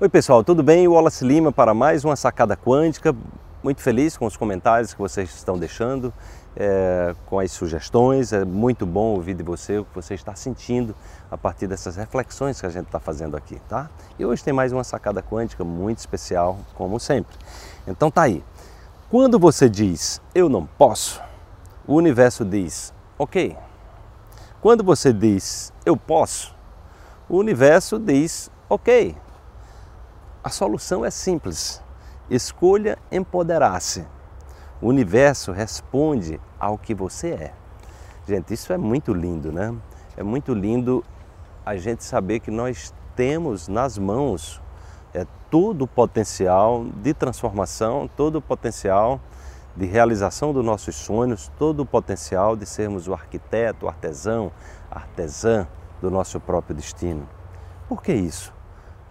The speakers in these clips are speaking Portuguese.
Oi pessoal, tudo bem? Wallace Lima para mais uma sacada quântica. Muito feliz com os comentários que vocês estão deixando, é, com as sugestões. É muito bom ouvir de você o que você está sentindo a partir dessas reflexões que a gente está fazendo aqui, tá? E hoje tem mais uma sacada quântica muito especial, como sempre. Então tá aí. Quando você diz eu não posso, o universo diz ok. Quando você diz eu posso, o universo diz ok. A solução é simples. Escolha empoderar-se. O universo responde ao que você é. Gente, isso é muito lindo, né? É muito lindo a gente saber que nós temos nas mãos é, todo o potencial de transformação, todo o potencial de realização dos nossos sonhos, todo o potencial de sermos o arquiteto, o artesão, artesã do nosso próprio destino. Por que isso?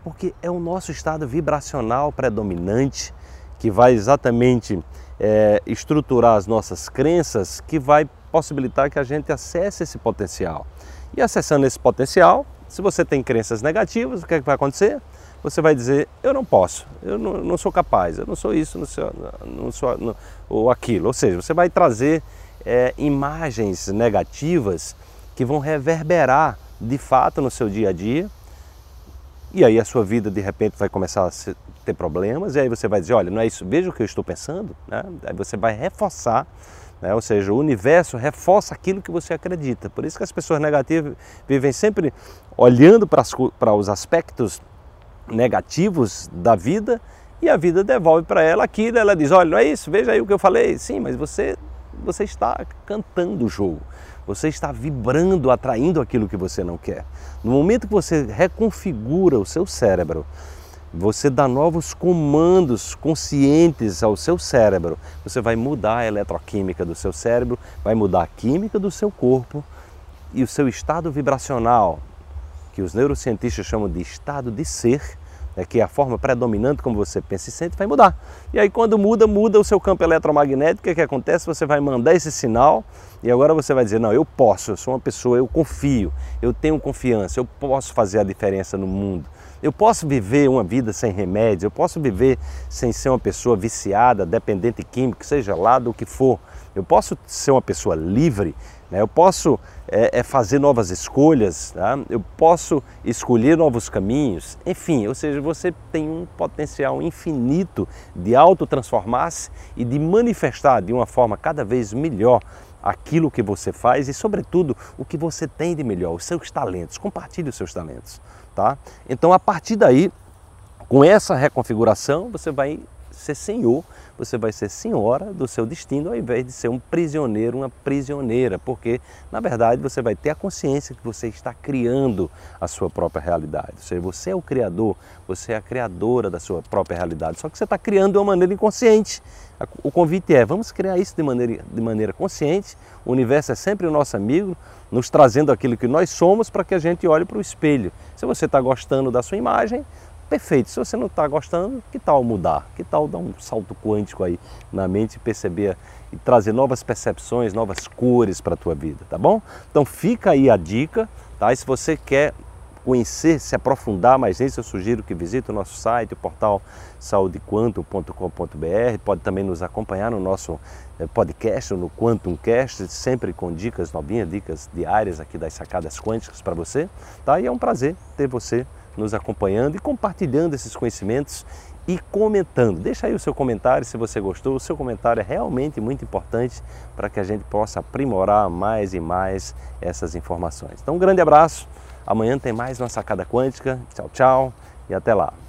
Porque é o nosso estado vibracional predominante que vai exatamente é, estruturar as nossas crenças, que vai possibilitar que a gente acesse esse potencial. E acessando esse potencial, se você tem crenças negativas, o que, é que vai acontecer? Você vai dizer, eu não posso, eu não, não sou capaz, eu não sou isso, não sou, não sou não, ou aquilo. Ou seja, você vai trazer é, imagens negativas que vão reverberar de fato no seu dia a dia e aí a sua vida de repente vai começar a ter problemas, e aí você vai dizer, olha, não é isso, veja o que eu estou pensando, né? aí você vai reforçar, né? ou seja, o universo reforça aquilo que você acredita. Por isso que as pessoas negativas vivem sempre olhando para, as, para os aspectos negativos da vida e a vida devolve para ela aquilo, ela diz, olha, não é isso, veja aí o que eu falei, sim, mas você, você está cantando o jogo. Você está vibrando, atraindo aquilo que você não quer. No momento que você reconfigura o seu cérebro, você dá novos comandos conscientes ao seu cérebro. Você vai mudar a eletroquímica do seu cérebro, vai mudar a química do seu corpo e o seu estado vibracional, que os neurocientistas chamam de estado de ser, é que a forma predominante como você pensa e sente, vai mudar. E aí quando muda, muda o seu campo eletromagnético, o que, é que acontece? Você vai mandar esse sinal e agora você vai dizer, não, eu posso, eu sou uma pessoa, eu confio, eu tenho confiança, eu posso fazer a diferença no mundo. Eu posso viver uma vida sem remédio, eu posso viver sem ser uma pessoa viciada, dependente químico, seja lá do que for. Eu posso ser uma pessoa livre né? Eu posso é, é fazer novas escolhas, tá? eu posso escolher novos caminhos, enfim, ou seja, você tem um potencial infinito de autotransformar-se e de manifestar de uma forma cada vez melhor aquilo que você faz e, sobretudo, o que você tem de melhor, os seus talentos. Compartilhe os seus talentos, tá? Então, a partir daí, com essa reconfiguração, você vai ser senhor, você vai ser senhora do seu destino ao invés de ser um prisioneiro, uma prisioneira, porque na verdade você vai ter a consciência que você está criando a sua própria realidade. Ou seja, você é o criador, você é a criadora da sua própria realidade, só que você está criando de uma maneira inconsciente. O convite é, vamos criar isso de maneira, de maneira consciente, o universo é sempre o nosso amigo, nos trazendo aquilo que nós somos para que a gente olhe para o espelho. Se você está gostando da sua imagem, perfeito. Se você não está gostando, que tal mudar? Que tal dar um salto quântico aí na mente e perceber e trazer novas percepções, novas cores para a tua vida, tá bom? Então fica aí a dica, tá? E se você quer conhecer, se aprofundar mais nisso, eu sugiro que visite o nosso site, o portal saudequantum.com.br. Pode também nos acompanhar no nosso eh, podcast, no Quantumcast, sempre com dicas novinhas, dicas diárias aqui das sacadas quânticas para você. Tá? E é um prazer ter você nos acompanhando e compartilhando esses conhecimentos e comentando. Deixa aí o seu comentário se você gostou. O seu comentário é realmente muito importante para que a gente possa aprimorar mais e mais essas informações. Então, um grande abraço. Amanhã tem mais uma sacada quântica. Tchau, tchau e até lá.